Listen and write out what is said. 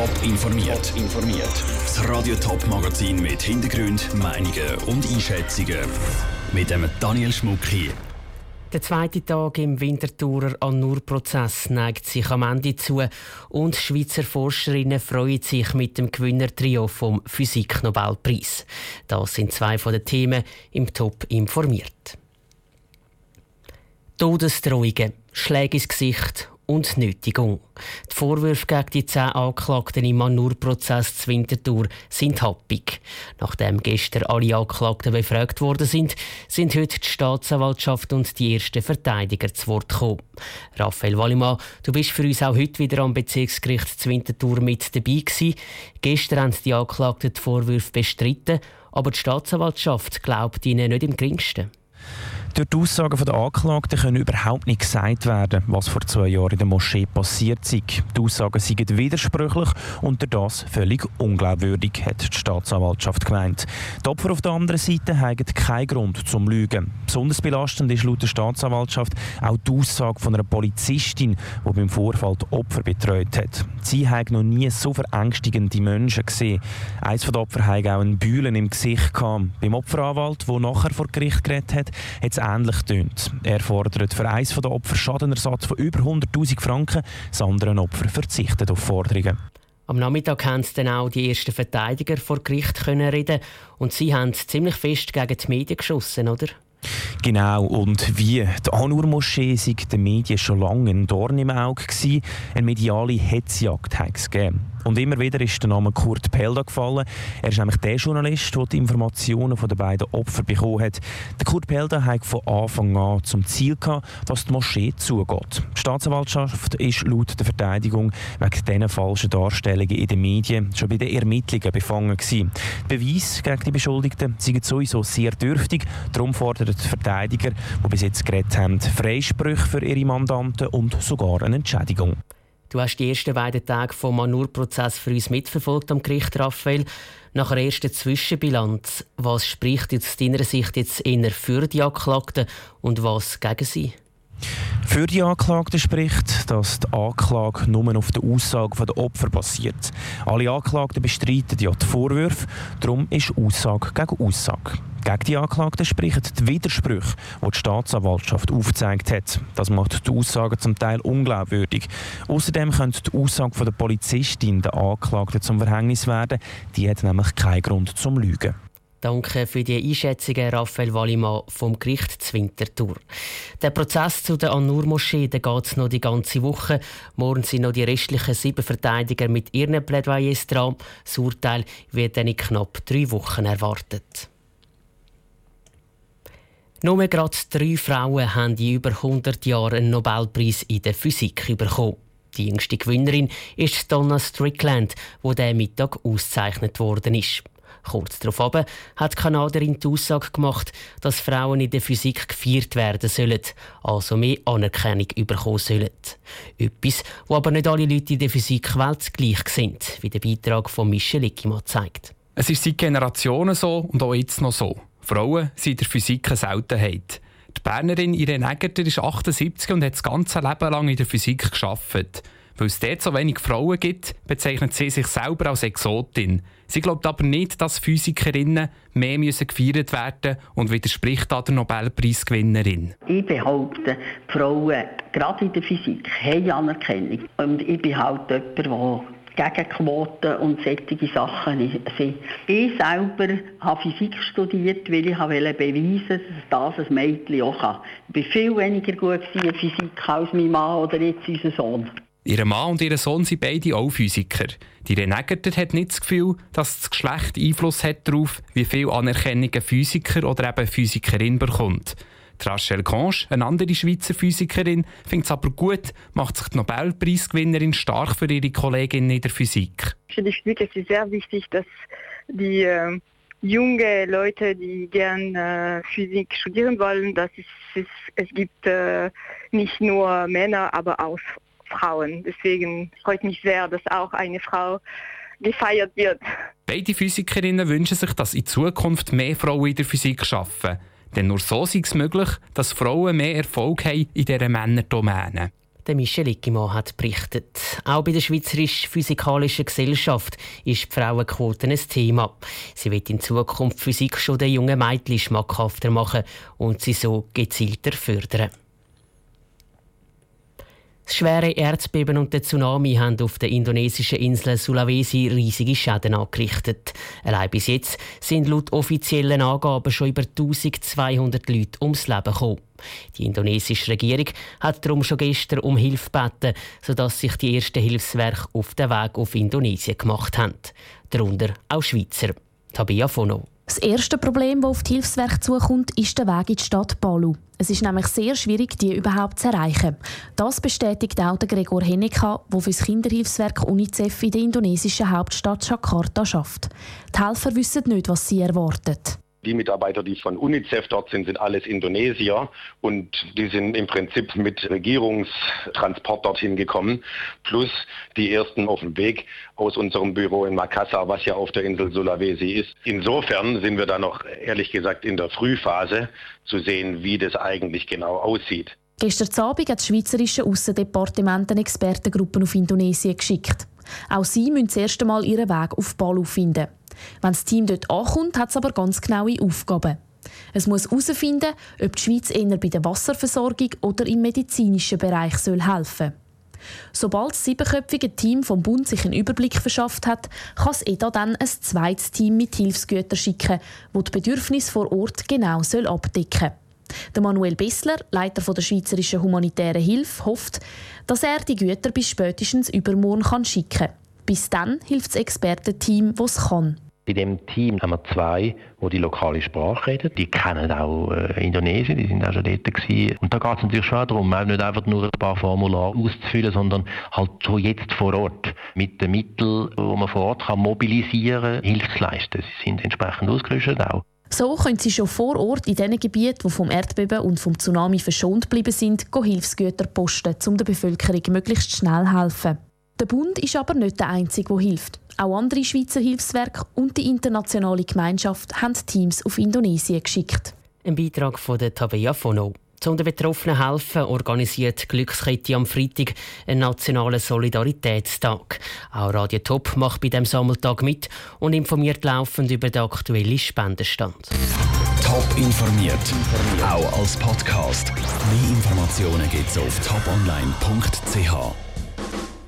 Top informiert. informiert. Das Radio Top Magazin mit Hintergrund, Meinungen und Einschätzungen mit dem Daniel Schmuck hier. Der zweite Tag im Winterthurer Annur-Prozess neigt sich am Ende zu und Schweizer Forscherinnen freuen sich mit dem Gewinnertrio vom Physik-Nobelpreis. Das sind zwei von den Themen im Top informiert. Todesdrohungen, Schläge ins Gesicht und Nötigung. Die Vorwürfe gegen die zehn Anklagten im Manur-Prozess zu Winterthur sind happig. Nachdem gestern alle Anklagten befragt worden sind, sind heute die Staatsanwaltschaft und die ersten Verteidiger zu Wort gekommen. Raphael Wallimann, du bist für uns auch heute wieder am Bezirksgericht zu Winterthur mit dabei gewesen. Gestern haben die Anklagten die Vorwürfe bestritten, aber die Staatsanwaltschaft glaubt ihnen nicht im geringsten. Durch die Aussagen der Anklagten können überhaupt nicht gesagt werden, was vor zwei Jahren in der Moschee passiert sei. Die Aussagen seien widersprüchlich und durch das völlig unglaubwürdig, hat die Staatsanwaltschaft gemeint. Die Opfer auf der anderen Seite haben keinen Grund zum Lügen. Besonders belastend ist laut der Staatsanwaltschaft auch die Aussage von einer Polizistin, die beim Vorfall die Opfer betreut hat. Sie hat noch nie so verängstigende Menschen gesehen. Eins der Opfer hatte auch einen Bühlen im Gesicht. Beim Opferanwalt, der nachher vor Gericht geredet hat, hat ähnlich tönt. Er fordert für eines der Opfer Schadenersatz von über 100.000 Franken, das andere Opfer verzichtet auf Forderungen. Am Nachmittag konnten dann auch die ersten Verteidiger vor Gericht reden und sie haben ziemlich fest gegen die Medien geschossen, oder? Genau, und wie die Anur-Moschee sei den Medien schon lange ein Dorn im Auge gewesen, eine mediale Hetzjagd hat es gegeben. Und immer wieder ist der Name Kurt Pelda gefallen. Er ist nämlich der Journalist, der die Informationen von den beiden Opfern bekommen hat. Der Kurt Pelda hat von Anfang an zum Ziel gehabt, dass die Moschee zugeht. Die Staatsanwaltschaft ist laut der Verteidigung wegen diesen falschen Darstellungen in den Medien schon bei den Ermittlungen befangen gewesen. Die Beweise gegen die Beschuldigten sind sowieso sehr dürftig. Darum fordern die Verteidiger, die bis jetzt geredet haben, Freisprüche für ihre Mandanten und sogar eine Entschädigung. Du hast die ersten beiden Tage vom Manur-Prozess für uns mitverfolgt am Gericht, Raphael. Nach einer ersten Zwischenbilanz, was spricht aus deiner Sicht jetzt eher für die Anklagten und was gegen sie? Für die Anklagten spricht, dass die Anklage nur auf der Aussage der Opfer basiert. Alle Anklagten bestreiten ja die Vorwürfe, darum ist Aussage gegen Aussage. Gegen die Anklagten sprechen die Widersprüche, die die Staatsanwaltschaft aufgezeigt hat. Das macht die Aussagen zum Teil unglaubwürdig. Außerdem könnte die Aussage der Polizistin der Anklagten zum Verhängnis werden. Die hat nämlich keinen Grund zum Lügen. Danke für die Einschätzungen, Raphael Wallimann vom Gericht Zwintertour. Der Prozess zu der An-Nur-Moschee geht noch die ganze Woche. Morgen sind noch die restlichen sieben Verteidiger mit ihren Plädoyers dran. Das Urteil wird dann in knapp drei Wochen erwartet. Nur gerade drei Frauen haben in über 100 Jahren einen Nobelpreis in der Physik bekommen. Die jüngste Gewinnerin ist Donna Strickland, die diesen Mittag ausgezeichnet worden ist. Kurz darauf hat die Kanadierin die Aussage gemacht, dass Frauen in der Physik gefeiert werden sollen, also mehr Anerkennung bekommen sollen. Etwas, wo aber nicht alle Leute in der Physik weltgleich sind, wie der Beitrag von Michel Ickimann zeigt. Es ist seit Generationen so und auch jetzt noch so. Frauen sind in der Physik eine Seltenheit. Die Bernerin Irene Eggerter ist 78 und hat das ganze Leben lang in der Physik geschafft. Weil es dort so wenig Frauen gibt, bezeichnet sie sich selber als Exotin. Sie glaubt aber nicht, dass Physikerinnen mehr müssen gefeiert werden und widerspricht da der Nobelpreisgewinnerin. Ich behaupte, Frauen, gerade in der Physik, haben Anerkennung. Und ich bin halt jemand, der gegen Quoten und solche Sachen sind. Ich selber habe Physik studiert, weil ich wollte beweisen, dass das ein Mädchen auch kann. Ich war viel weniger gut in Physik als mein Mann oder jetzt unser Sohn. Ihr Mann und ihr Sohn sind beide auch Physiker. Die Renegerter hat nicht das Gefühl, dass das Geschlecht Einfluss hat darauf, wie viel Anerkennung ein Physiker oder eben Physikerin bekommt. Rachel Conche, eine andere Schweizer Physikerin, findet es aber gut, macht sich die Nobelpreisgewinnerin stark für ihre Kolleginnen in der Physik. Finde ich wirklich sehr wichtig, dass die äh, junge Leute, die gerne äh, Physik studieren wollen, dass es, es, es gibt äh, nicht nur Männer, aber auch Frauen. Deswegen freut mich sehr, dass auch eine Frau gefeiert wird. Beide Physikerinnen wünschen sich, dass in Zukunft mehr Frauen in der Physik arbeiten. Denn nur so ist es möglich, dass Frauen mehr Erfolg haben in dieser Männerdomäne. Der Michel Ickimann hat berichtet. Auch bei der Schweizerischen Physikalischen Gesellschaft ist die Frauenquote ein Thema. Sie wird in Zukunft Physik schon den jungen Mädchen schmackhafter machen und sie so gezielter fördern. Das schwere Erdbeben und der Tsunami haben auf der indonesischen Insel Sulawesi riesige Schäden angerichtet. Allein bis jetzt sind laut offiziellen Angaben schon über 1200 Leute ums Leben gekommen. Die indonesische Regierung hat darum schon gestern um Hilfe gebeten, sodass sich die ersten Hilfswerke auf den Weg auf Indonesien gemacht haben. Darunter auch Schweizer. Tabia Fono. Das erste Problem, das auf die Hilfswerke zukommt, ist der Weg in die Stadt Palu. Es ist nämlich sehr schwierig, die überhaupt zu erreichen. Das bestätigt auch der Gregor Henneka, der für das Kinderhilfswerk UNICEF in der indonesischen Hauptstadt Jakarta schafft. Die Helfer wissen nicht, was sie erwarten. Die Mitarbeiter, die von UNICEF dort sind, sind alles Indonesier und die sind im Prinzip mit Regierungstransport dorthin gekommen, plus die ersten auf dem Weg aus unserem Büro in Makassar, was ja auf der Insel Sulawesi ist. Insofern sind wir da noch ehrlich gesagt in der Frühphase zu sehen, wie das eigentlich genau aussieht. Gestern Abend hat das Schweizerische Aussendepartement eine Expertengruppe auf Indonesien geschickt. Auch sie müssen das erste Mal ihren Weg auf Palu finden. Wenn das Team dort ankommt, hat es aber ganz genaue Aufgaben. Es muss herausfinden, ob die Schweiz eher bei der Wasserversorgung oder im medizinischen Bereich soll helfen Sobald das siebenköpfige Team vom Bund sich einen Überblick verschafft hat, kann es EDA dann ein zweites Team mit Hilfsgütern schicken, das die Bedürfnisse vor Ort genau soll abdecken der Manuel Bessler, Leiter der Schweizerischen Humanitären Hilfe, hofft, dass er die Güter bis spätestens übermorgen schicken kann. Bis dann hilft das Expertenteam, es kann. Bei dem Team haben wir zwei, die die lokale Sprache reden. Die kennen auch äh, Indonesien, die sind auch schon dort gewesen. Und da geht es natürlich schon darum, nicht einfach nur ein paar Formulare auszufüllen, sondern halt schon jetzt vor Ort mit den Mitteln, die man vor Ort kann mobilisieren kann, Hilfe zu leisten. Sie sind entsprechend ausgerüstet auch. So können sie schon vor Ort in den Gebieten, die vom Erdbeben und vom Tsunami verschont geblieben sind, Hilfsgüter posten, um der Bevölkerung möglichst schnell helfen. Der Bund ist aber nicht der Einzige, der hilft. Auch andere Schweizer Hilfswerke und die internationale Gemeinschaft haben Teams auf Indonesien geschickt. Ein Beitrag von der Tabea Fono. Zum den Betroffenen helfen organisiert Glückskette am Freitag einen nationalen Solidaritätstag. Auch Radio Top macht bei dem Sammeltag mit und informiert laufend über den aktuellen Spendenstand. Top informiert, auch als Podcast. Mehr Informationen gibt es auf toponline.ch.